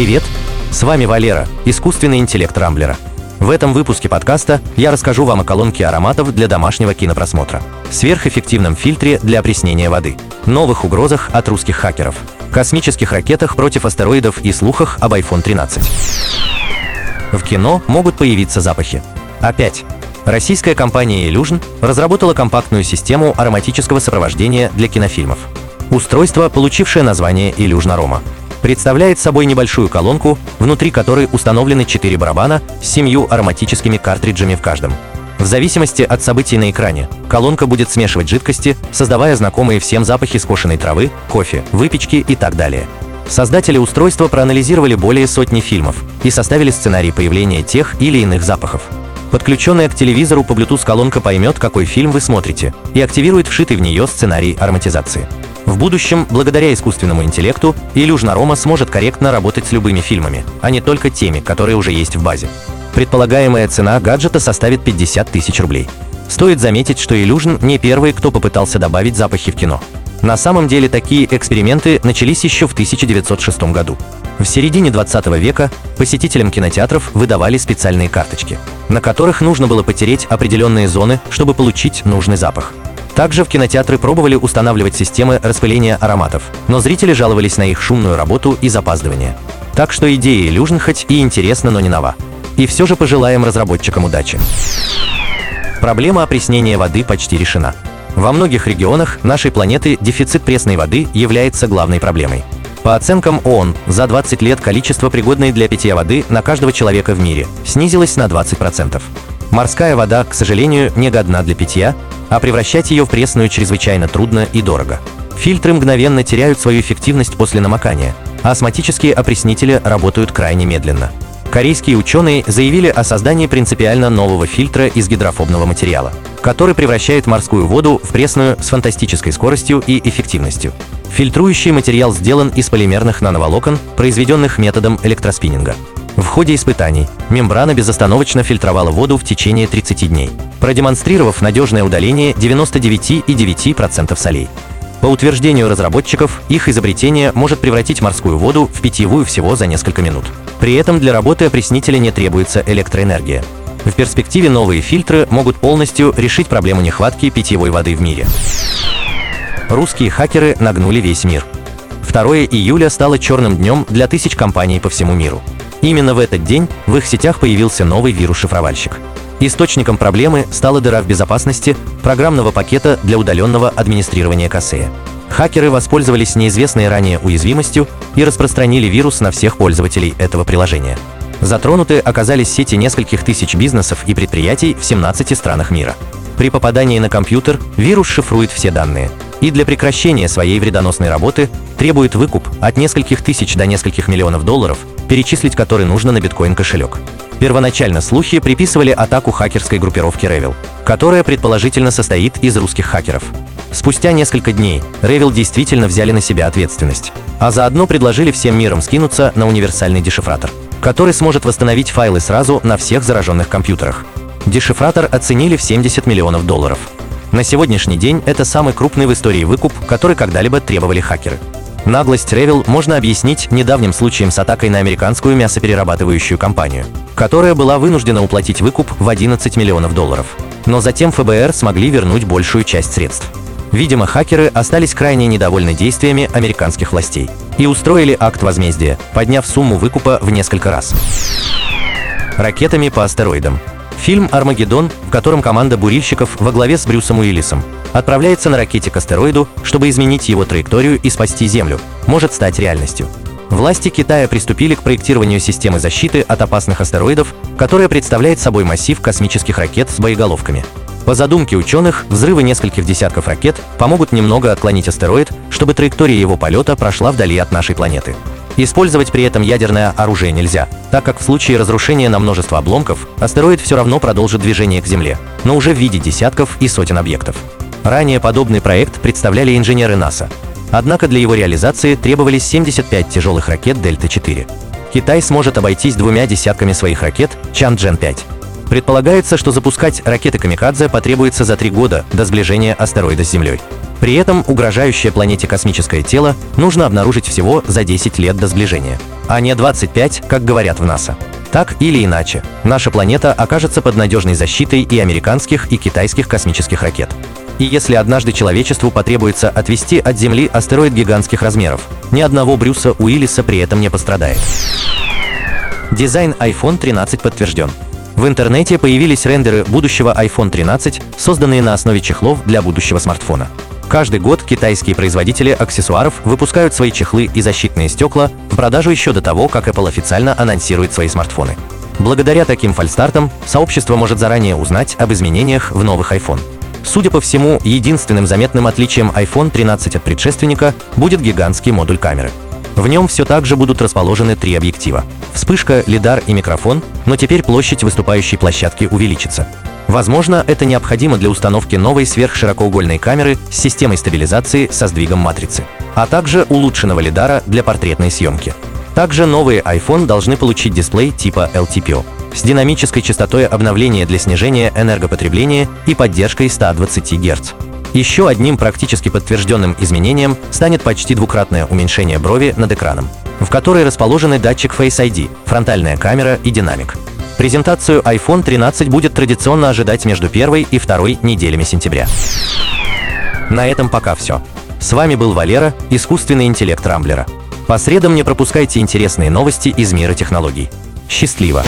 Привет! С вами Валера, искусственный интеллект Рамблера. В этом выпуске подкаста я расскажу вам о колонке ароматов для домашнего кинопросмотра, сверхэффективном фильтре для опреснения воды, новых угрозах от русских хакеров, космических ракетах против астероидов и слухах об iPhone 13. В кино могут появиться запахи. Опять. Российская компания Illusion разработала компактную систему ароматического сопровождения для кинофильмов. Устройство, получившее название Illusion Aroma, представляет собой небольшую колонку, внутри которой установлены четыре барабана с семью ароматическими картриджами в каждом. В зависимости от событий на экране, колонка будет смешивать жидкости, создавая знакомые всем запахи скошенной травы, кофе, выпечки и так далее. Создатели устройства проанализировали более сотни фильмов и составили сценарий появления тех или иных запахов. Подключенная к телевизору по Bluetooth колонка поймет, какой фильм вы смотрите, и активирует вшитый в нее сценарий ароматизации. В будущем, благодаря искусственному интеллекту, Illusion Aroma сможет корректно работать с любыми фильмами, а не только теми, которые уже есть в базе. Предполагаемая цена гаджета составит 50 тысяч рублей. Стоит заметить, что Illusion не первый, кто попытался добавить запахи в кино. На самом деле такие эксперименты начались еще в 1906 году. В середине 20 века посетителям кинотеатров выдавали специальные карточки, на которых нужно было потереть определенные зоны, чтобы получить нужный запах. Также в кинотеатры пробовали устанавливать системы распыления ароматов, но зрители жаловались на их шумную работу и запаздывание. Так что идея Illusion хоть и интересна, но не нова. И все же пожелаем разработчикам удачи. Проблема опреснения воды почти решена. Во многих регионах нашей планеты дефицит пресной воды является главной проблемой. По оценкам ООН, за 20 лет количество пригодной для питья воды на каждого человека в мире снизилось на 20%. Морская вода, к сожалению, не годна для питья, а превращать ее в пресную чрезвычайно трудно и дорого. Фильтры мгновенно теряют свою эффективность после намокания, а астматические опреснители работают крайне медленно. Корейские ученые заявили о создании принципиально нового фильтра из гидрофобного материала, который превращает морскую воду в пресную с фантастической скоростью и эффективностью. Фильтрующий материал сделан из полимерных нановолокон, произведенных методом электроспиннинга. В ходе испытаний мембрана безостановочно фильтровала воду в течение 30 дней, продемонстрировав надежное удаление 99,9% солей. По утверждению разработчиков, их изобретение может превратить морскую воду в питьевую всего за несколько минут. При этом для работы опреснителя не требуется электроэнергия. В перспективе новые фильтры могут полностью решить проблему нехватки питьевой воды в мире. Русские хакеры нагнули весь мир. 2 июля стало черным днем для тысяч компаний по всему миру. Именно в этот день в их сетях появился новый вирус-шифровальщик. Источником проблемы стала дыра в безопасности программного пакета для удаленного администрирования Кассея. Хакеры воспользовались неизвестной ранее уязвимостью и распространили вирус на всех пользователей этого приложения. Затронуты оказались сети нескольких тысяч бизнесов и предприятий в 17 странах мира. При попадании на компьютер вирус шифрует все данные и для прекращения своей вредоносной работы требует выкуп от нескольких тысяч до нескольких миллионов долларов, перечислить который нужно на биткоин-кошелек. Первоначально слухи приписывали атаку хакерской группировки Revil, которая предположительно состоит из русских хакеров. Спустя несколько дней Revil действительно взяли на себя ответственность, а заодно предложили всем миром скинуться на универсальный дешифратор, который сможет восстановить файлы сразу на всех зараженных компьютерах. Дешифратор оценили в 70 миллионов долларов. На сегодняшний день это самый крупный в истории выкуп, который когда-либо требовали хакеры. Наглость Ревел можно объяснить недавним случаем с атакой на американскую мясоперерабатывающую компанию, которая была вынуждена уплатить выкуп в 11 миллионов долларов. Но затем ФБР смогли вернуть большую часть средств. Видимо, хакеры остались крайне недовольны действиями американских властей и устроили акт возмездия, подняв сумму выкупа в несколько раз. Ракетами по астероидам. Фильм «Армагеддон», в котором команда бурильщиков во главе с Брюсом Уиллисом отправляется на ракете к астероиду, чтобы изменить его траекторию и спасти Землю, может стать реальностью. Власти Китая приступили к проектированию системы защиты от опасных астероидов, которая представляет собой массив космических ракет с боеголовками. По задумке ученых, взрывы нескольких десятков ракет помогут немного отклонить астероид, чтобы траектория его полета прошла вдали от нашей планеты. Использовать при этом ядерное оружие нельзя, так как в случае разрушения на множество обломков астероид все равно продолжит движение к Земле, но уже в виде десятков и сотен объектов. Ранее подобный проект представляли инженеры НАСА. Однако для его реализации требовались 75 тяжелых ракет Дельта-4. Китай сможет обойтись двумя десятками своих ракет Чанчжэн-5. Предполагается, что запускать ракеты «Камикадзе» потребуется за три года до сближения астероида с Землей. При этом угрожающее планете космическое тело нужно обнаружить всего за 10 лет до сближения, а не 25, как говорят в НАСА. Так или иначе, наша планета окажется под надежной защитой и американских, и китайских космических ракет. И если однажды человечеству потребуется отвести от Земли астероид гигантских размеров, ни одного Брюса Уиллиса при этом не пострадает. Дизайн iPhone 13 подтвержден. В интернете появились рендеры будущего iPhone 13, созданные на основе чехлов для будущего смартфона. Каждый год китайские производители аксессуаров выпускают свои чехлы и защитные стекла в продажу еще до того, как Apple официально анонсирует свои смартфоны. Благодаря таким фальстартам сообщество может заранее узнать об изменениях в новых iPhone. Судя по всему, единственным заметным отличием iPhone 13 от предшественника будет гигантский модуль камеры. В нем все так же будут расположены три объектива. Вспышка, лидар и микрофон, но теперь площадь выступающей площадки увеличится. Возможно, это необходимо для установки новой сверхширокоугольной камеры с системой стабилизации со сдвигом матрицы, а также улучшенного лидара для портретной съемки. Также новые iPhone должны получить дисплей типа LTPO с динамической частотой обновления для снижения энергопотребления и поддержкой 120 Гц. Еще одним практически подтвержденным изменением станет почти двукратное уменьшение брови над экраном, в которой расположены датчик Face ID, фронтальная камера и динамик. Презентацию iPhone 13 будет традиционно ожидать между первой и второй неделями сентября. На этом пока все. С вами был Валера, искусственный интеллект Рамблера. По средам не пропускайте интересные новости из мира технологий. Счастливо!